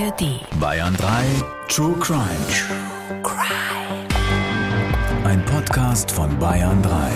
ARD. Bayern 3 True Crime. True Crime. Ein Podcast von Bayern 3.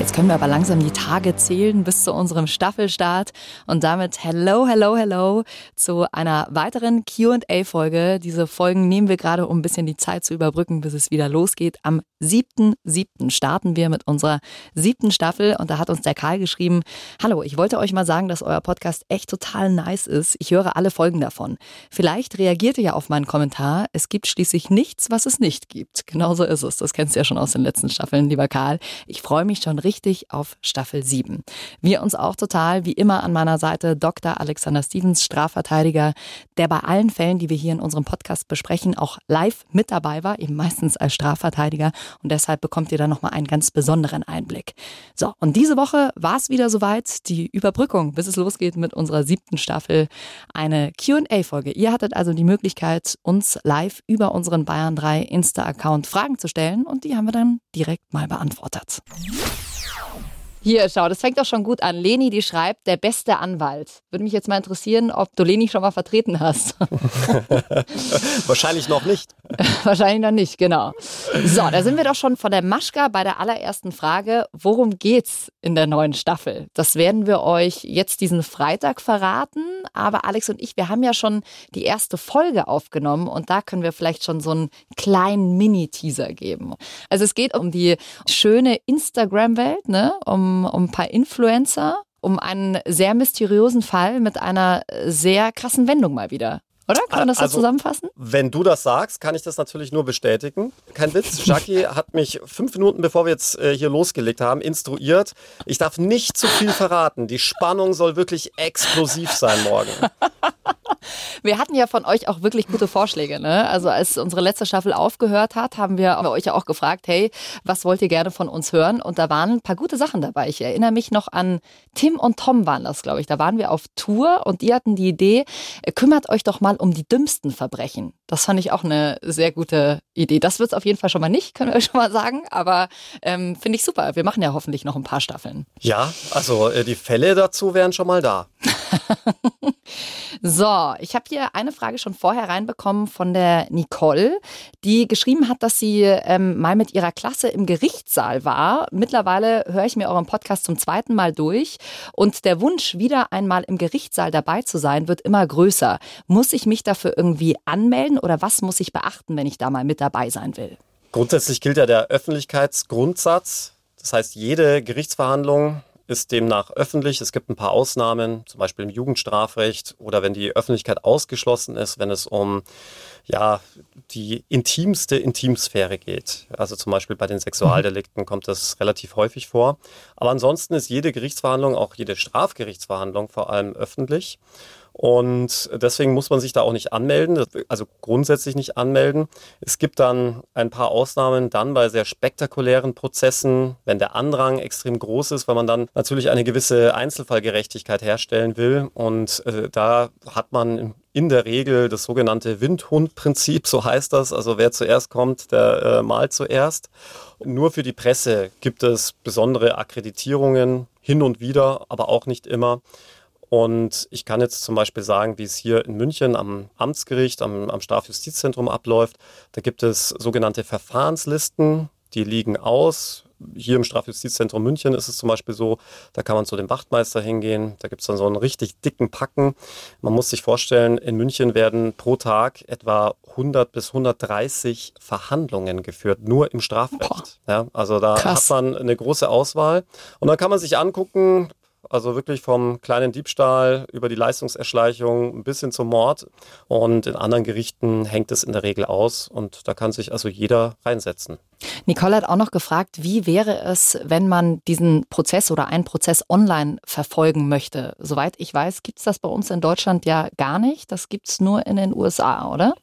Jetzt können wir aber langsam die Tage zählen bis zu unserem Staffelstart und damit hello, hello, hello zu einer weiteren Q&A-Folge. Diese Folgen nehmen wir gerade, um ein bisschen die Zeit zu überbrücken, bis es wieder losgeht. Am 7.7. starten wir mit unserer siebten Staffel und da hat uns der Karl geschrieben, hallo, ich wollte euch mal sagen, dass euer Podcast echt total nice ist. Ich höre alle Folgen davon. Vielleicht reagiert ihr ja auf meinen Kommentar. Es gibt schließlich nichts, was es nicht gibt. Genauso ist es. Das kennst du ja schon aus den letzten Staffeln, lieber Karl. Ich freue mich schon richtig auf Staffel 7. Wir uns auch total, wie immer an meiner Seite, Dr. Alexander Stevens, Strafverteidiger, der bei allen Fällen, die wir hier in unserem Podcast besprechen, auch live mit dabei war, eben meistens als Strafverteidiger. Und deshalb bekommt ihr da nochmal einen ganz besonderen Einblick. So, und diese Woche war es wieder soweit, die Überbrückung, bis es losgeht mit unserer siebten Staffel, eine QA-Folge. Ihr hattet also die Möglichkeit, uns live über unseren Bayern 3 Insta-Account Fragen zu stellen und die haben wir dann direkt mal beantwortet. Hier, schau, das fängt doch schon gut an. Leni, die schreibt, der beste Anwalt. Würde mich jetzt mal interessieren, ob du Leni schon mal vertreten hast. Wahrscheinlich noch nicht. Wahrscheinlich noch nicht, genau. So, da sind wir doch schon von der Maschka bei der allerersten Frage. Worum geht's in der neuen Staffel? Das werden wir euch jetzt diesen Freitag verraten. Aber Alex und ich, wir haben ja schon die erste Folge aufgenommen und da können wir vielleicht schon so einen kleinen Mini-Teaser geben. Also es geht um die schöne Instagram-Welt, ne? Um um, ein paar Influencer, um einen sehr mysteriösen Fall mit einer sehr krassen Wendung mal wieder. Oder? Kann man das also, so zusammenfassen? Wenn du das sagst, kann ich das natürlich nur bestätigen. Kein Witz. Jackie hat mich fünf Minuten, bevor wir jetzt äh, hier losgelegt haben, instruiert. Ich darf nicht zu viel verraten. Die Spannung soll wirklich explosiv sein morgen. Wir hatten ja von euch auch wirklich gute Vorschläge. Ne? Also als unsere letzte Staffel aufgehört hat, haben wir euch ja auch gefragt, hey, was wollt ihr gerne von uns hören? Und da waren ein paar gute Sachen dabei. Ich erinnere mich noch an Tim und Tom waren das, glaube ich. Da waren wir auf Tour und die hatten die Idee, äh, kümmert euch doch mal um die dümmsten Verbrechen. Das fand ich auch eine sehr gute Idee. Das wird es auf jeden Fall schon mal nicht, können wir schon mal sagen. Aber ähm, finde ich super. Wir machen ja hoffentlich noch ein paar Staffeln. Ja, also äh, die Fälle dazu wären schon mal da. so, ich habe hier eine Frage schon vorher reinbekommen von der Nicole, die geschrieben hat, dass sie ähm, mal mit ihrer Klasse im Gerichtssaal war. Mittlerweile höre ich mir euren Podcast zum zweiten Mal durch und der Wunsch, wieder einmal im Gerichtssaal dabei zu sein, wird immer größer. Muss ich mich dafür irgendwie anmelden oder was muss ich beachten, wenn ich da mal mit dabei sein will? Grundsätzlich gilt ja der Öffentlichkeitsgrundsatz. Das heißt, jede Gerichtsverhandlung ist demnach öffentlich. Es gibt ein paar Ausnahmen, zum Beispiel im Jugendstrafrecht oder wenn die Öffentlichkeit ausgeschlossen ist, wenn es um ja, die intimste Intimsphäre geht. Also zum Beispiel bei den Sexualdelikten kommt das relativ häufig vor. Aber ansonsten ist jede Gerichtsverhandlung, auch jede Strafgerichtsverhandlung vor allem öffentlich. Und deswegen muss man sich da auch nicht anmelden, also grundsätzlich nicht anmelden. Es gibt dann ein paar Ausnahmen dann bei sehr spektakulären Prozessen, wenn der Andrang extrem groß ist, weil man dann natürlich eine gewisse Einzelfallgerechtigkeit herstellen will. Und äh, da hat man in der Regel das sogenannte Windhund-Prinzip, so heißt das. Also wer zuerst kommt, der äh, malt zuerst. Nur für die Presse gibt es besondere Akkreditierungen hin und wieder, aber auch nicht immer. Und ich kann jetzt zum Beispiel sagen, wie es hier in München am Amtsgericht, am, am Strafjustizzentrum abläuft. Da gibt es sogenannte Verfahrenslisten, die liegen aus. Hier im Strafjustizzentrum München ist es zum Beispiel so, da kann man zu dem Wachtmeister hingehen, da gibt es dann so einen richtig dicken Packen. Man muss sich vorstellen, in München werden pro Tag etwa 100 bis 130 Verhandlungen geführt, nur im Strafrecht. Ja, also da Krass. hat man eine große Auswahl. Und dann kann man sich angucken, also wirklich vom kleinen Diebstahl über die Leistungserschleichung bis hin zum Mord. Und in anderen Gerichten hängt es in der Regel aus und da kann sich also jeder reinsetzen. Nicole hat auch noch gefragt, wie wäre es, wenn man diesen Prozess oder einen Prozess online verfolgen möchte? Soweit ich weiß, gibt es das bei uns in Deutschland ja gar nicht. Das gibt es nur in den USA, oder?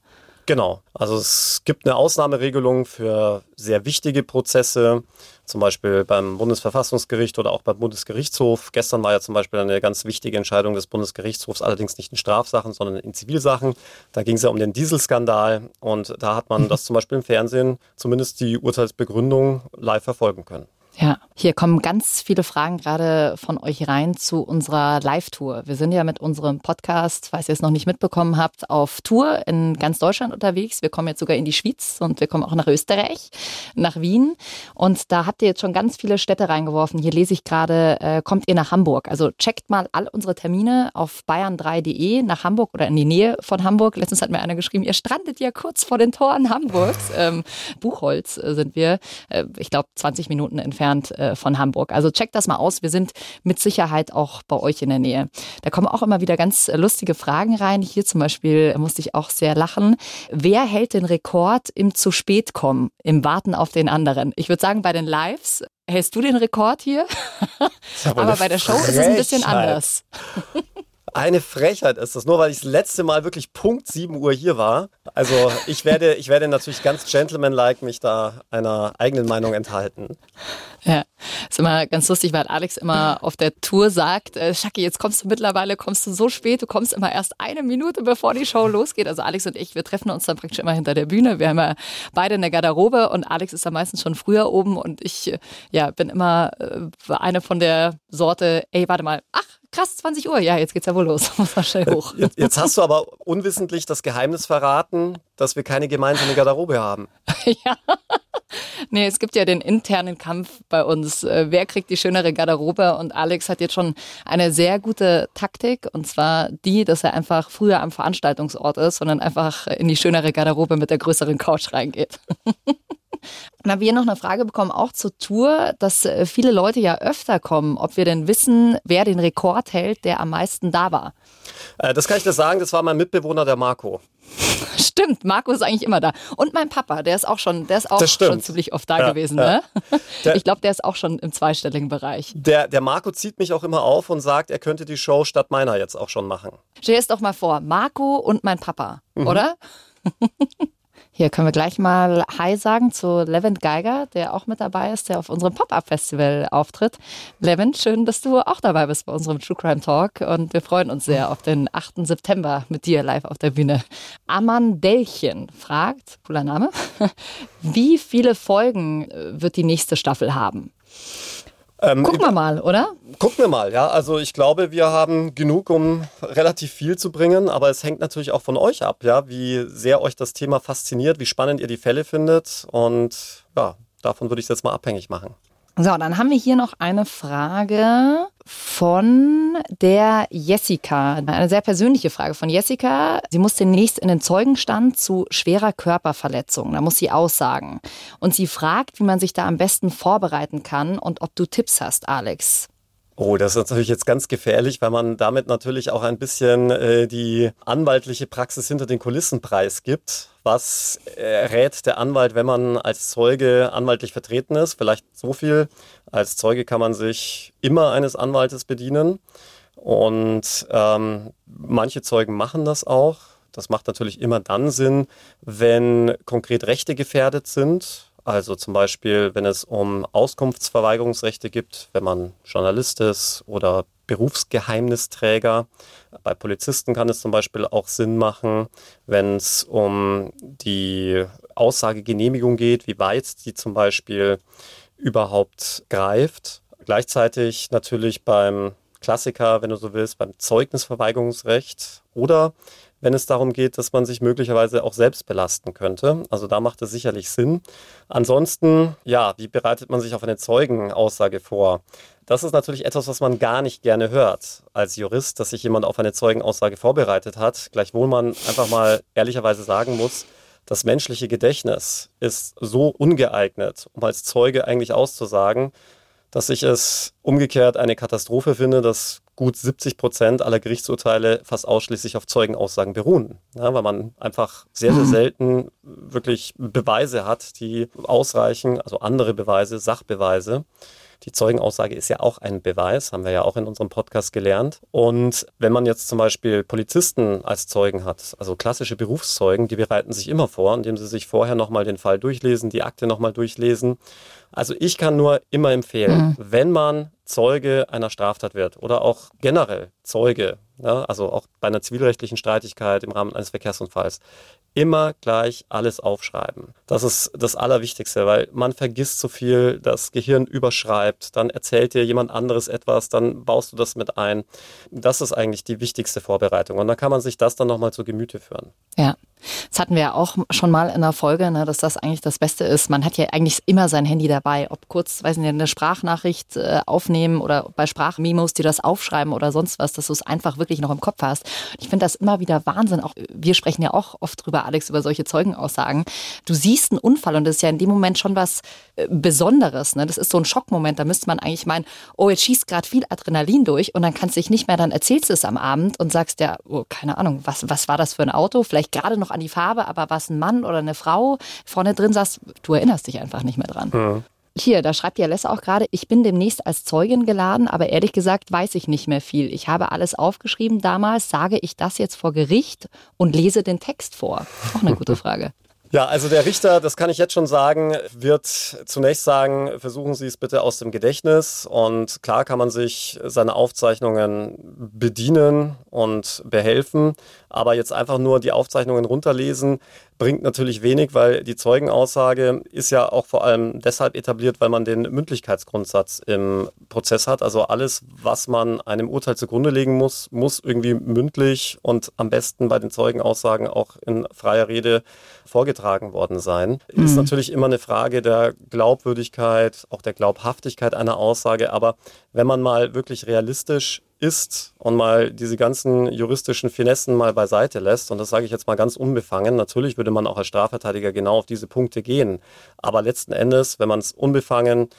Genau. Also es gibt eine Ausnahmeregelung für sehr wichtige Prozesse, zum Beispiel beim Bundesverfassungsgericht oder auch beim Bundesgerichtshof. Gestern war ja zum Beispiel eine ganz wichtige Entscheidung des Bundesgerichtshofs, allerdings nicht in Strafsachen, sondern in Zivilsachen. Da ging es ja um den Dieselskandal und da hat man das zum Beispiel im Fernsehen zumindest die Urteilsbegründung live verfolgen können. Ja, hier kommen ganz viele Fragen gerade von euch rein zu unserer Live-Tour. Wir sind ja mit unserem Podcast, falls ihr es noch nicht mitbekommen habt, auf Tour in ganz Deutschland unterwegs. Wir kommen jetzt sogar in die Schweiz und wir kommen auch nach Österreich, nach Wien. Und da habt ihr jetzt schon ganz viele Städte reingeworfen. Hier lese ich gerade, äh, kommt ihr nach Hamburg. Also checkt mal all unsere Termine auf bayern3.de nach Hamburg oder in die Nähe von Hamburg. Letztens hat mir einer geschrieben, ihr strandet ja kurz vor den Toren Hamburgs. Ähm, Buchholz äh, sind wir, äh, ich glaube 20 Minuten entfernt entfernt äh, von Hamburg. Also checkt das mal aus. Wir sind mit Sicherheit auch bei euch in der Nähe. Da kommen auch immer wieder ganz lustige Fragen rein. Hier zum Beispiel musste ich auch sehr lachen. Wer hält den Rekord im zu spät kommen, im Warten auf den anderen? Ich würde sagen, bei den Lives hältst du den Rekord hier. Aber, aber bei der Show ist es ein bisschen anders. Eine Frechheit ist das, nur weil ich das letzte Mal wirklich Punkt 7 Uhr hier war. Also ich werde, ich werde natürlich ganz gentlemanlike mich da einer eigenen Meinung enthalten. Ja, ist immer ganz lustig, weil Alex immer auf der Tour sagt, äh, Schacki, jetzt kommst du mittlerweile, kommst du so spät, du kommst immer erst eine Minute, bevor die Show losgeht. Also Alex und ich, wir treffen uns dann praktisch immer hinter der Bühne. Wir haben ja beide eine Garderobe und Alex ist da meistens schon früher oben und ich äh, ja, bin immer äh, eine von der Sorte, ey, warte mal, ach, krass, 20 Uhr, ja, jetzt geht's ja wohl los. Muss mal schnell hoch. Jetzt, jetzt hast du aber unwissentlich das Geheimnis verraten, dass wir keine gemeinsame Garderobe haben. ja. Nee, es gibt ja den internen Kampf bei uns. Äh, wer kriegt die schönere Garderobe? Und Alex hat jetzt schon eine sehr gute Taktik. Und zwar die, dass er einfach früher am Veranstaltungsort ist, sondern einfach in die schönere Garderobe mit der größeren Couch reingeht. Dann haben wir noch eine Frage bekommen, auch zur Tour, dass äh, viele Leute ja öfter kommen, ob wir denn wissen, wer den Rekord hält, der am meisten da war. Äh, das kann ich dir sagen, das war mein Mitbewohner, der Marco. Stimmt, Marco ist eigentlich immer da. Und mein Papa, der ist auch schon, der ist auch schon ziemlich oft da ja, gewesen. Ja. Ne? ich glaube, der ist auch schon im zweistelligen Bereich. Der, der Marco zieht mich auch immer auf und sagt, er könnte die Show statt meiner jetzt auch schon machen. Stell dir es doch mal vor, Marco und mein Papa, mhm. oder? Hier können wir gleich mal Hi sagen zu Levin Geiger, der auch mit dabei ist, der auf unserem Pop-Up-Festival auftritt. Levin, schön, dass du auch dabei bist bei unserem True Crime Talk und wir freuen uns sehr auf den 8. September mit dir live auf der Bühne. Amandellchen fragt, cooler Name, wie viele Folgen äh, wird die nächste Staffel haben? Ähm, gucken wir mal, oder? Gucken wir mal, ja. Also ich glaube, wir haben genug, um relativ viel zu bringen, aber es hängt natürlich auch von euch ab, ja, wie sehr euch das Thema fasziniert, wie spannend ihr die Fälle findet und ja, davon würde ich es jetzt mal abhängig machen. So, dann haben wir hier noch eine Frage von der Jessica. Eine sehr persönliche Frage von Jessica. Sie muss demnächst in den Zeugenstand zu schwerer Körperverletzung. Da muss sie aussagen. Und sie fragt, wie man sich da am besten vorbereiten kann und ob du Tipps hast, Alex. Oh, das ist natürlich jetzt ganz gefährlich, weil man damit natürlich auch ein bisschen äh, die anwaltliche Praxis hinter den Kulissen preisgibt. Was äh, rät der Anwalt, wenn man als Zeuge anwaltlich vertreten ist? Vielleicht so viel. Als Zeuge kann man sich immer eines Anwaltes bedienen. Und ähm, manche Zeugen machen das auch. Das macht natürlich immer dann Sinn, wenn konkret Rechte gefährdet sind also zum Beispiel, wenn es um Auskunftsverweigerungsrechte gibt, wenn man Journalist ist oder Berufsgeheimnisträger. Bei Polizisten kann es zum Beispiel auch Sinn machen, wenn es um die Aussagegenehmigung geht, wie weit die zum Beispiel überhaupt greift. Gleichzeitig natürlich beim Klassiker, wenn du so willst, beim Zeugnisverweigerungsrecht oder wenn es darum geht, dass man sich möglicherweise auch selbst belasten könnte. Also da macht es sicherlich Sinn. Ansonsten, ja, wie bereitet man sich auf eine Zeugenaussage vor? Das ist natürlich etwas, was man gar nicht gerne hört als Jurist, dass sich jemand auf eine Zeugenaussage vorbereitet hat. Gleichwohl man einfach mal ehrlicherweise sagen muss, das menschliche Gedächtnis ist so ungeeignet, um als Zeuge eigentlich auszusagen, dass ich es umgekehrt eine Katastrophe finde, dass gut 70 Prozent aller Gerichtsurteile fast ausschließlich auf Zeugenaussagen beruhen. Ja, weil man einfach sehr, sehr selten wirklich Beweise hat, die ausreichen, also andere Beweise, Sachbeweise. Die Zeugenaussage ist ja auch ein Beweis, haben wir ja auch in unserem Podcast gelernt. Und wenn man jetzt zum Beispiel Polizisten als Zeugen hat, also klassische Berufszeugen, die bereiten sich immer vor, indem sie sich vorher nochmal den Fall durchlesen, die Akte nochmal durchlesen. Also ich kann nur immer empfehlen, mhm. wenn man Zeuge einer Straftat wird oder auch generell Zeuge, ja, also auch bei einer zivilrechtlichen Streitigkeit im Rahmen eines Verkehrsunfalls, immer gleich alles aufschreiben. Das ist das Allerwichtigste, weil man vergisst so viel, das Gehirn überschreibt, dann erzählt dir jemand anderes etwas, dann baust du das mit ein. Das ist eigentlich die wichtigste Vorbereitung und dann kann man sich das dann nochmal zu Gemüte führen. Ja. Das hatten wir ja auch schon mal in der Folge, ne, dass das eigentlich das Beste ist. Man hat ja eigentlich immer sein Handy dabei, ob kurz, weiß nicht, eine Sprachnachricht äh, aufnehmen oder bei Sprachmemos dir das aufschreiben oder sonst was, dass du es einfach wirklich noch im Kopf hast. Ich finde das immer wieder Wahnsinn. Auch wir sprechen ja auch oft drüber, Alex, über solche Zeugenaussagen. Du siehst einen Unfall und das ist ja in dem Moment schon was äh, Besonderes. Ne? Das ist so ein Schockmoment. Da müsste man eigentlich meinen, oh, jetzt schießt gerade viel Adrenalin durch und dann kannst du dich nicht mehr, dann erzählst du es am Abend und sagst ja, oh, keine Ahnung, was, was war das für ein Auto? Vielleicht gerade noch an die Farbe, aber was ein Mann oder eine Frau vorne drin saß, du erinnerst dich einfach nicht mehr dran. Mhm. Hier, da schreibt die Alessa auch gerade, ich bin demnächst als Zeugin geladen, aber ehrlich gesagt weiß ich nicht mehr viel. Ich habe alles aufgeschrieben damals, sage ich das jetzt vor Gericht und lese den Text vor? Auch eine gute Frage. Ja, also der Richter, das kann ich jetzt schon sagen, wird zunächst sagen, versuchen Sie es bitte aus dem Gedächtnis. Und klar kann man sich seine Aufzeichnungen bedienen und behelfen, aber jetzt einfach nur die Aufzeichnungen runterlesen, bringt natürlich wenig, weil die Zeugenaussage ist ja auch vor allem deshalb etabliert, weil man den Mündlichkeitsgrundsatz im Prozess hat. Also alles, was man einem Urteil zugrunde legen muss, muss irgendwie mündlich und am besten bei den Zeugenaussagen auch in freier Rede vorgetragen worden sein. Mhm. Ist natürlich immer eine Frage der Glaubwürdigkeit, auch der Glaubhaftigkeit einer Aussage. Aber wenn man mal wirklich realistisch ist und mal diese ganzen juristischen Finessen mal beiseite lässt, und das sage ich jetzt mal ganz unbefangen, natürlich würde man auch als Strafverteidiger genau auf diese Punkte gehen. Aber letzten Endes, wenn man es unbefangen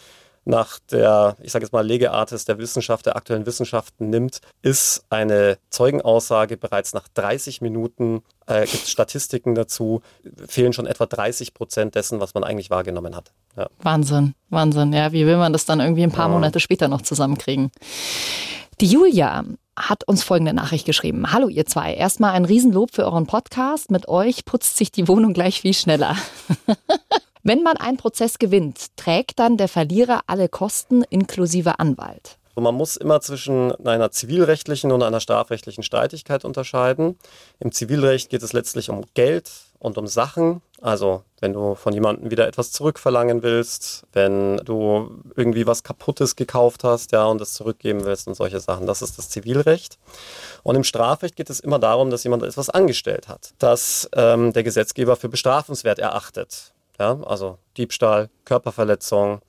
nach der, ich sage jetzt mal, Legeartes der Wissenschaft, der aktuellen Wissenschaften nimmt, ist eine Zeugenaussage bereits nach 30 Minuten, äh, gibt es Statistiken dazu, fehlen schon etwa 30 Prozent dessen, was man eigentlich wahrgenommen hat. Ja. Wahnsinn, Wahnsinn. Ja, wie will man das dann irgendwie ein paar ja. Monate später noch zusammenkriegen? Die Julia hat uns folgende Nachricht geschrieben. Hallo ihr zwei, erstmal ein Riesenlob für euren Podcast. Mit euch putzt sich die Wohnung gleich viel schneller. Wenn man einen Prozess gewinnt, trägt dann der Verlierer alle Kosten inklusive Anwalt. Man muss immer zwischen einer zivilrechtlichen und einer strafrechtlichen Streitigkeit unterscheiden. Im Zivilrecht geht es letztlich um Geld und um Sachen. Also wenn du von jemandem wieder etwas zurückverlangen willst, wenn du irgendwie was Kaputtes gekauft hast, ja, und es zurückgeben willst und solche Sachen. Das ist das Zivilrecht. Und im Strafrecht geht es immer darum, dass jemand etwas angestellt hat, das ähm, der Gesetzgeber für bestrafenswert erachtet. Ja, also Diebstahl, Körperverletzung,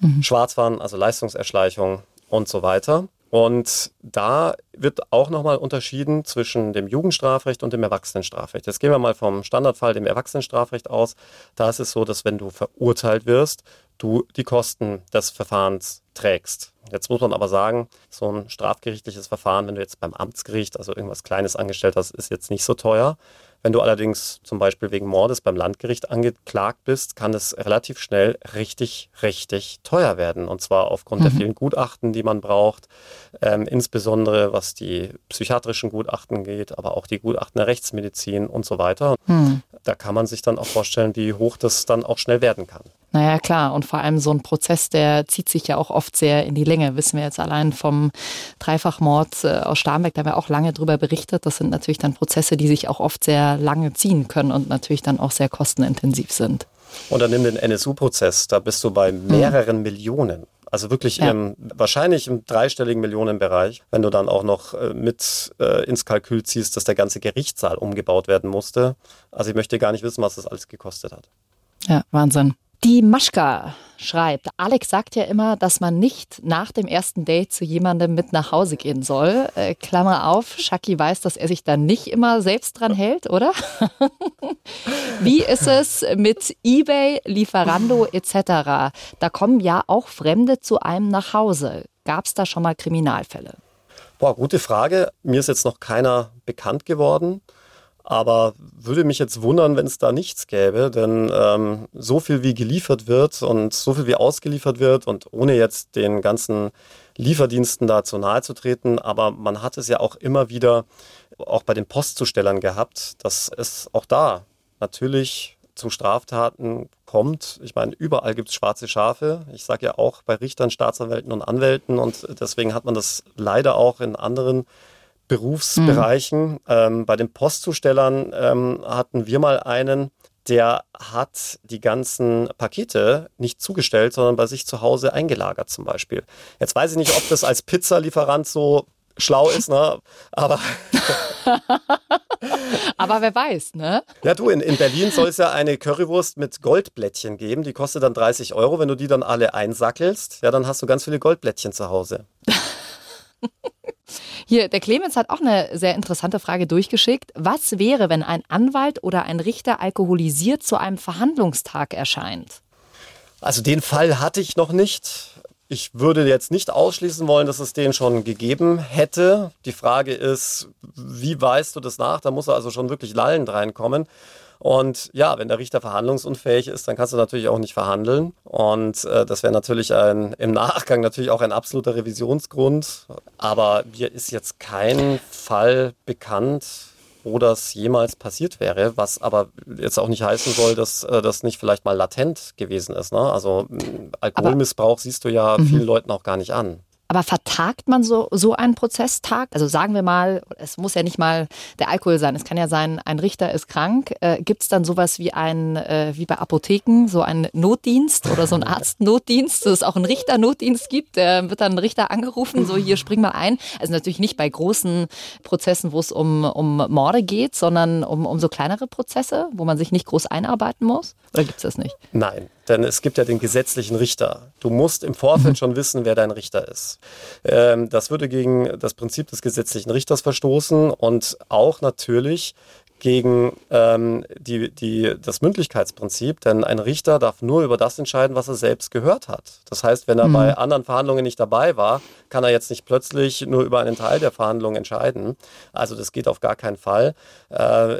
mhm. Schwarzfahren, also Leistungserschleichung und so weiter. Und da wird auch nochmal unterschieden zwischen dem Jugendstrafrecht und dem Erwachsenenstrafrecht. Jetzt gehen wir mal vom Standardfall, dem Erwachsenenstrafrecht aus. Da ist es so, dass wenn du verurteilt wirst, du die Kosten des Verfahrens trägst. Jetzt muss man aber sagen, so ein strafgerichtliches Verfahren, wenn du jetzt beim Amtsgericht also irgendwas Kleines angestellt hast, ist jetzt nicht so teuer. Wenn du allerdings zum Beispiel wegen Mordes beim Landgericht angeklagt bist, kann es relativ schnell richtig, richtig teuer werden. Und zwar aufgrund mhm. der vielen Gutachten, die man braucht, ähm, insbesondere was die psychiatrischen Gutachten geht, aber auch die Gutachten der Rechtsmedizin und so weiter. Mhm. Da kann man sich dann auch vorstellen, wie hoch das dann auch schnell werden kann. Naja, klar. Und vor allem so ein Prozess, der zieht sich ja auch oft sehr in die Länge. Wissen wir jetzt allein vom Dreifachmord äh, aus Starnberg, da haben wir auch lange drüber berichtet. Das sind natürlich dann Prozesse, die sich auch oft sehr lange ziehen können und natürlich dann auch sehr kostenintensiv sind. Und dann nimm den NSU-Prozess, da bist du bei mehreren mhm. Millionen. Also wirklich ja. im, wahrscheinlich im dreistelligen Millionenbereich, wenn du dann auch noch äh, mit äh, ins Kalkül ziehst, dass der ganze Gerichtssaal umgebaut werden musste. Also ich möchte gar nicht wissen, was das alles gekostet hat. Ja, Wahnsinn. Die Maschka schreibt, Alex sagt ja immer, dass man nicht nach dem ersten Date zu jemandem mit nach Hause gehen soll. Äh, Klammer auf, Shaki weiß, dass er sich da nicht immer selbst dran hält, oder? Wie ist es mit eBay, Lieferando etc.? Da kommen ja auch Fremde zu einem nach Hause. Gab es da schon mal Kriminalfälle? Boah, gute Frage. Mir ist jetzt noch keiner bekannt geworden. Aber würde mich jetzt wundern, wenn es da nichts gäbe, denn ähm, so viel wie geliefert wird und so viel wie ausgeliefert wird und ohne jetzt den ganzen Lieferdiensten da zu nahe zu treten, aber man hat es ja auch immer wieder auch bei den Postzustellern gehabt, dass es auch da natürlich zu Straftaten kommt. Ich meine, überall gibt es schwarze Schafe. Ich sage ja auch bei Richtern, Staatsanwälten und Anwälten und deswegen hat man das leider auch in anderen Berufsbereichen. Mhm. Ähm, bei den Postzustellern ähm, hatten wir mal einen, der hat die ganzen Pakete nicht zugestellt, sondern bei sich zu Hause eingelagert zum Beispiel. Jetzt weiß ich nicht, ob das als Pizzalieferant so schlau ist, ne? Aber. Aber wer weiß, ne? Ja, du, in, in Berlin soll es ja eine Currywurst mit Goldblättchen geben. Die kostet dann 30 Euro. Wenn du die dann alle einsackelst, ja, dann hast du ganz viele Goldblättchen zu Hause. Hier, der Clemens hat auch eine sehr interessante Frage durchgeschickt. Was wäre, wenn ein Anwalt oder ein Richter alkoholisiert zu einem Verhandlungstag erscheint? Also den Fall hatte ich noch nicht. Ich würde jetzt nicht ausschließen wollen, dass es den schon gegeben hätte. Die Frage ist, wie weißt du das nach? Da muss er also schon wirklich lallend reinkommen. Und ja, wenn der Richter verhandlungsunfähig ist, dann kannst du natürlich auch nicht verhandeln. Und äh, das wäre natürlich ein, im Nachgang natürlich auch ein absoluter Revisionsgrund. Aber mir ist jetzt kein Fall bekannt, wo das jemals passiert wäre, was aber jetzt auch nicht heißen soll, dass äh, das nicht vielleicht mal latent gewesen ist. Ne? Also Alkoholmissbrauch aber, siehst du ja mhm. vielen Leuten auch gar nicht an. Aber vertagt man so, so einen Prozesstag? Also sagen wir mal, es muss ja nicht mal der Alkohol sein. Es kann ja sein, ein Richter ist krank. Äh, Gibt es dann sowas wie ein, äh, wie bei Apotheken, so einen Notdienst oder so einen Arztnotdienst, dass es auch einen Richternotdienst gibt? Da wird dann ein Richter angerufen, so hier spring mal ein. Also natürlich nicht bei großen Prozessen, wo es um, um Morde geht, sondern um, um so kleinere Prozesse, wo man sich nicht groß einarbeiten muss. Oder gibt es das nicht? Nein, denn es gibt ja den gesetzlichen Richter. Du musst im Vorfeld mhm. schon wissen, wer dein Richter ist. Ähm, das würde gegen das Prinzip des gesetzlichen Richters verstoßen und auch natürlich gegen ähm, die, die, das Mündlichkeitsprinzip, denn ein Richter darf nur über das entscheiden, was er selbst gehört hat. Das heißt, wenn er mhm. bei anderen Verhandlungen nicht dabei war, kann er jetzt nicht plötzlich nur über einen Teil der Verhandlungen entscheiden. Also das geht auf gar keinen Fall. Äh,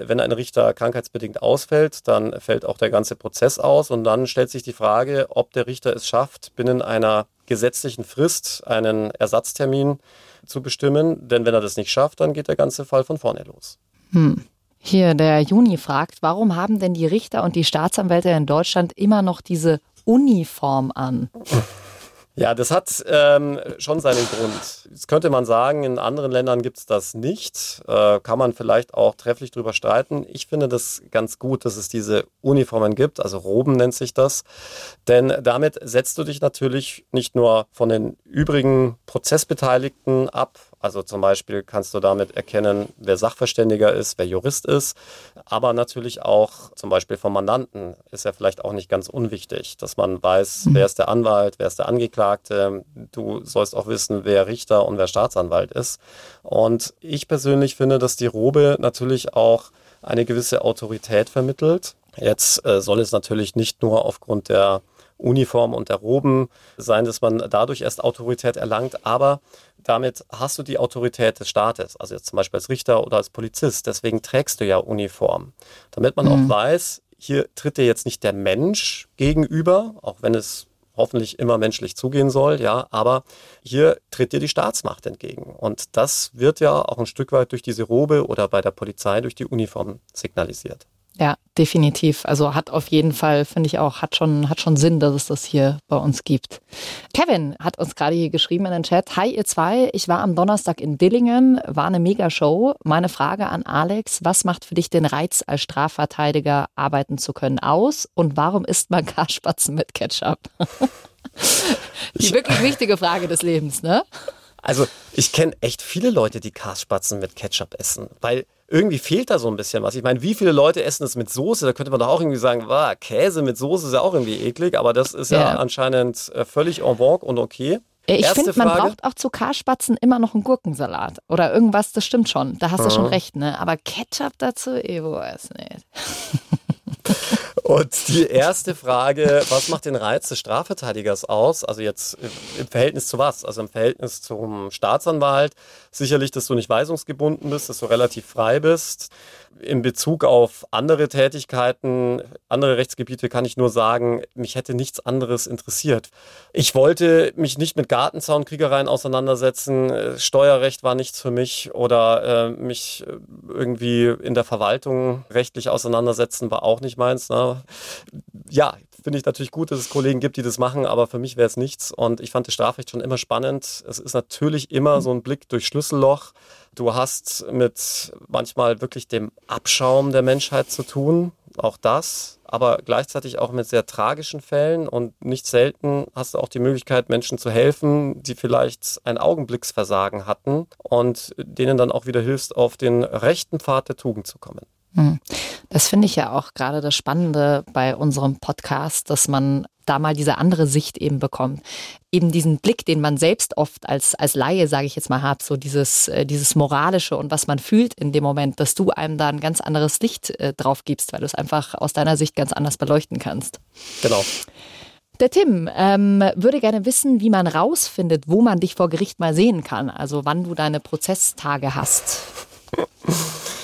wenn ein Richter krankheitsbedingt ausfällt, dann fällt auch der ganze Prozess aus und dann stellt sich die Frage, ob der Richter es schafft, binnen einer gesetzlichen Frist einen Ersatztermin zu bestimmen. Denn wenn er das nicht schafft, dann geht der ganze Fall von vorne los. Hm. Hier, der Juni fragt, warum haben denn die Richter und die Staatsanwälte in Deutschland immer noch diese Uniform an? Ja, das hat ähm, schon seinen Grund. Jetzt könnte man sagen, in anderen Ländern gibt es das nicht. Äh, kann man vielleicht auch trefflich drüber streiten. Ich finde das ganz gut, dass es diese Uniformen gibt, also Roben nennt sich das. Denn damit setzt du dich natürlich nicht nur von den übrigen Prozessbeteiligten ab, also zum Beispiel kannst du damit erkennen, wer Sachverständiger ist, wer Jurist ist, aber natürlich auch zum Beispiel vom Mandanten ist ja vielleicht auch nicht ganz unwichtig, dass man weiß, mhm. wer ist der Anwalt, wer ist der Angeklagte. Du sollst auch wissen, wer Richter und wer Staatsanwalt ist. Und ich persönlich finde, dass die Robe natürlich auch eine gewisse Autorität vermittelt. Jetzt äh, soll es natürlich nicht nur aufgrund der Uniform und der Roben sein, dass man dadurch erst Autorität erlangt, aber damit hast du die Autorität des Staates, also jetzt zum Beispiel als Richter oder als Polizist. Deswegen trägst du ja Uniform, damit man mhm. auch weiß, hier tritt dir jetzt nicht der Mensch gegenüber, auch wenn es hoffentlich immer menschlich zugehen soll, ja, aber hier tritt dir die Staatsmacht entgegen. Und das wird ja auch ein Stück weit durch diese Robe oder bei der Polizei durch die Uniform signalisiert. Ja, definitiv. Also hat auf jeden Fall, finde ich auch, hat schon, hat schon Sinn, dass es das hier bei uns gibt. Kevin hat uns gerade hier geschrieben in den Chat. Hi, ihr zwei. Ich war am Donnerstag in Dillingen, war eine Megashow. Meine Frage an Alex, was macht für dich den Reiz, als Strafverteidiger arbeiten zu können aus? Und warum isst man Karspatzen mit Ketchup? Die wirklich wichtige Frage des Lebens, ne? Also, ich kenne echt viele Leute, die Karspatzen mit Ketchup essen, weil irgendwie fehlt da so ein bisschen was. Ich meine, wie viele Leute essen es mit Soße? Da könnte man doch auch irgendwie sagen, wow, Käse mit Soße ist ja auch irgendwie eklig, aber das ist ja, ja anscheinend äh, völlig en vogue und okay. Ich finde, man braucht auch zu Karspatzen immer noch einen Gurkensalat oder irgendwas, das stimmt schon. Da hast du schon recht, ne? Aber Ketchup dazu, ich weiß nicht. Und die erste Frage, was macht den Reiz des Strafverteidigers aus? Also jetzt im Verhältnis zu was? Also im Verhältnis zum Staatsanwalt. Sicherlich, dass du nicht weisungsgebunden bist, dass du relativ frei bist. In Bezug auf andere Tätigkeiten, andere Rechtsgebiete kann ich nur sagen, mich hätte nichts anderes interessiert. Ich wollte mich nicht mit Gartenzaunkriegereien auseinandersetzen. Steuerrecht war nichts für mich oder äh, mich irgendwie in der Verwaltung rechtlich auseinandersetzen war auch nicht meins. Ne? ja, finde ich natürlich gut, dass es Kollegen gibt, die das machen, aber für mich wäre es nichts. Und ich fand das Strafrecht schon immer spannend. Es ist natürlich immer so ein Blick durch Schlüsselloch. Du hast mit manchmal wirklich dem Abschaum der Menschheit zu tun, auch das, aber gleichzeitig auch mit sehr tragischen Fällen und nicht selten hast du auch die Möglichkeit, Menschen zu helfen, die vielleicht ein Augenblicksversagen hatten und denen dann auch wieder hilfst, auf den rechten Pfad der Tugend zu kommen. Hm. Das finde ich ja auch gerade das Spannende bei unserem Podcast, dass man da mal diese andere Sicht eben bekommt. Eben diesen Blick, den man selbst oft als, als Laie, sage ich jetzt mal, hat, so dieses, äh, dieses Moralische und was man fühlt in dem Moment, dass du einem da ein ganz anderes Licht äh, drauf gibst, weil du es einfach aus deiner Sicht ganz anders beleuchten kannst. Genau. Der Tim ähm, würde gerne wissen, wie man rausfindet, wo man dich vor Gericht mal sehen kann, also wann du deine Prozesstage hast.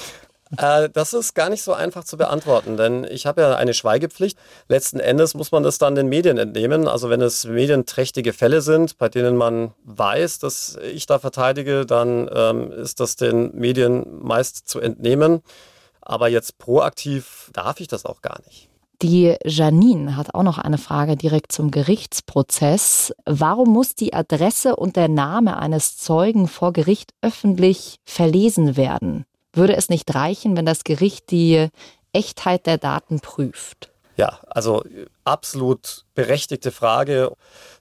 Äh, das ist gar nicht so einfach zu beantworten, denn ich habe ja eine Schweigepflicht. Letzten Endes muss man das dann den Medien entnehmen. Also wenn es medienträchtige Fälle sind, bei denen man weiß, dass ich da verteidige, dann ähm, ist das den Medien meist zu entnehmen. Aber jetzt proaktiv darf ich das auch gar nicht. Die Janine hat auch noch eine Frage direkt zum Gerichtsprozess. Warum muss die Adresse und der Name eines Zeugen vor Gericht öffentlich verlesen werden? Würde es nicht reichen, wenn das Gericht die Echtheit der Daten prüft? Ja, also absolut berechtigte Frage,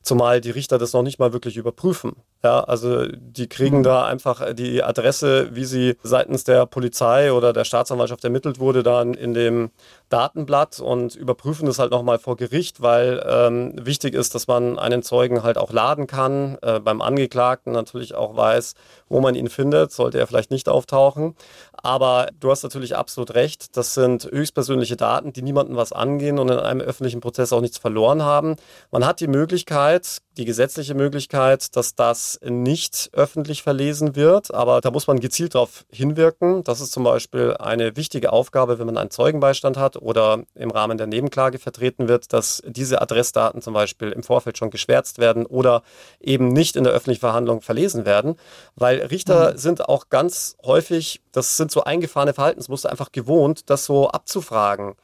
zumal die Richter das noch nicht mal wirklich überprüfen. Ja, also die kriegen mhm. da einfach die Adresse, wie sie seitens der Polizei oder der Staatsanwaltschaft ermittelt wurde, dann in dem Datenblatt und überprüfen das halt nochmal vor Gericht, weil ähm, wichtig ist, dass man einen Zeugen halt auch laden kann, äh, beim Angeklagten natürlich auch weiß, wo man ihn findet, sollte er vielleicht nicht auftauchen. Aber du hast natürlich absolut recht, das sind höchstpersönliche Daten, die niemandem was angehen und in einem öffentlichen Prozess auch nichts verloren haben. Man hat die Möglichkeit, die gesetzliche Möglichkeit, dass das nicht öffentlich verlesen wird. Aber da muss man gezielt darauf hinwirken. Das ist zum Beispiel eine wichtige Aufgabe, wenn man einen Zeugenbeistand hat oder im Rahmen der Nebenklage vertreten wird, dass diese Adressdaten zum Beispiel im Vorfeld schon geschwärzt werden oder eben nicht in der öffentlichen Verhandlung verlesen werden. Weil Richter mhm. sind auch ganz häufig, das sind so eingefahrene Verhaltensmuster, einfach gewohnt, das so abzufragen.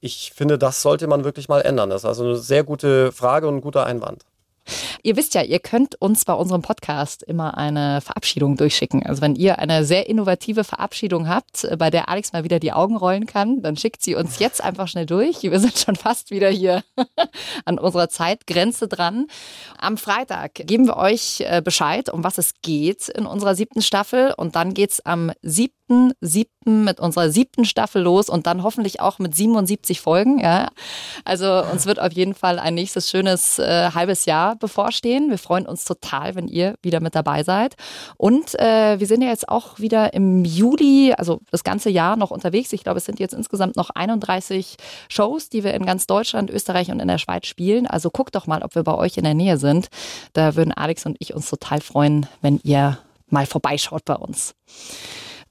Ich finde, das sollte man wirklich mal ändern. Das ist also eine sehr gute Frage und ein guter Einwand. Ihr wisst ja, ihr könnt uns bei unserem Podcast immer eine Verabschiedung durchschicken. Also wenn ihr eine sehr innovative Verabschiedung habt, bei der Alex mal wieder die Augen rollen kann, dann schickt sie uns jetzt einfach schnell durch. Wir sind schon fast wieder hier an unserer Zeitgrenze dran. Am Freitag geben wir euch äh, Bescheid, um was es geht in unserer siebten Staffel. Und dann geht es am siebten, siebten mit unserer siebten Staffel los und dann hoffentlich auch mit 77 Folgen. Ja. Also uns wird auf jeden Fall ein nächstes schönes äh, halbes Jahr bevorstehen. Wir freuen uns total, wenn ihr wieder mit dabei seid. Und äh, wir sind ja jetzt auch wieder im Juli, also das ganze Jahr noch unterwegs. Ich glaube, es sind jetzt insgesamt noch 31 Shows, die wir in ganz Deutschland, Österreich und in der Schweiz spielen. Also guckt doch mal, ob wir bei euch in der Nähe sind. Da würden Alex und ich uns total freuen, wenn ihr mal vorbeischaut bei uns.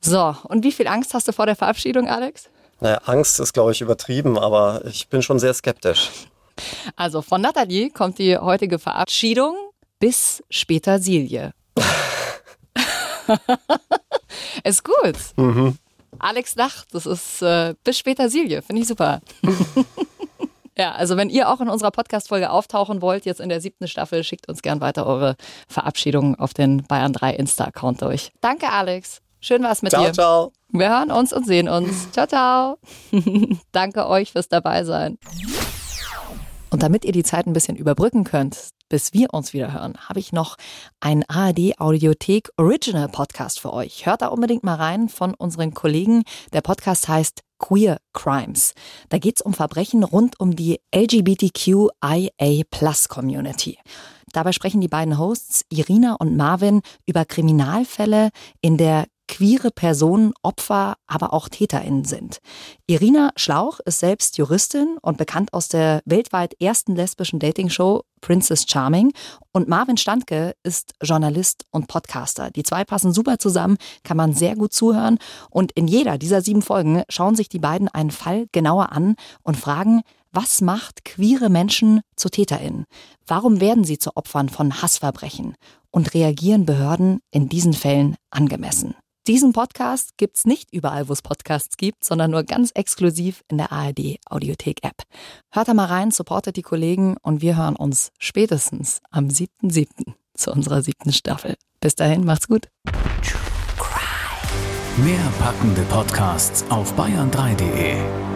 So, und wie viel Angst hast du vor der Verabschiedung, Alex? Naja, Angst ist, glaube ich, übertrieben, aber ich bin schon sehr skeptisch. Also von Nathalie kommt die heutige Verabschiedung bis später Silje. ist gut. Mhm. Alex lacht, das ist äh, bis später Silje, finde ich super. ja, also wenn ihr auch in unserer Podcast-Folge auftauchen wollt, jetzt in der siebten Staffel, schickt uns gern weiter eure Verabschiedungen auf den Bayern 3 Insta-Account durch. Danke, Alex. Schön war es mit ciao, dir. Ciao, ciao. Wir hören uns und sehen uns. Ciao, ciao. Danke euch fürs Dabeisein. Und damit ihr die Zeit ein bisschen überbrücken könnt, bis wir uns wieder hören, habe ich noch einen ARD Audiothek Original Podcast für euch. Hört da unbedingt mal rein von unseren Kollegen. Der Podcast heißt Queer Crimes. Da geht es um Verbrechen rund um die LGBTQIA Plus Community. Dabei sprechen die beiden Hosts Irina und Marvin über Kriminalfälle in der queere Personen Opfer, aber auch TäterInnen sind. Irina Schlauch ist selbst Juristin und bekannt aus der weltweit ersten lesbischen Dating-Show Princess Charming. Und Marvin Standke ist Journalist und Podcaster. Die zwei passen super zusammen, kann man sehr gut zuhören. Und in jeder dieser sieben Folgen schauen sich die beiden einen Fall genauer an und fragen, was macht queere Menschen zu TäterInnen? Warum werden sie zu Opfern von Hassverbrechen? Und reagieren Behörden in diesen Fällen angemessen? Diesen Podcast gibt's nicht überall, wo es Podcasts gibt, sondern nur ganz exklusiv in der ARD Audiothek App. Hört da mal rein, supportet die Kollegen und wir hören uns spätestens am 7.7. zu unserer siebten Staffel. Bis dahin, macht's gut. Mehr packende Podcasts auf bayern3.de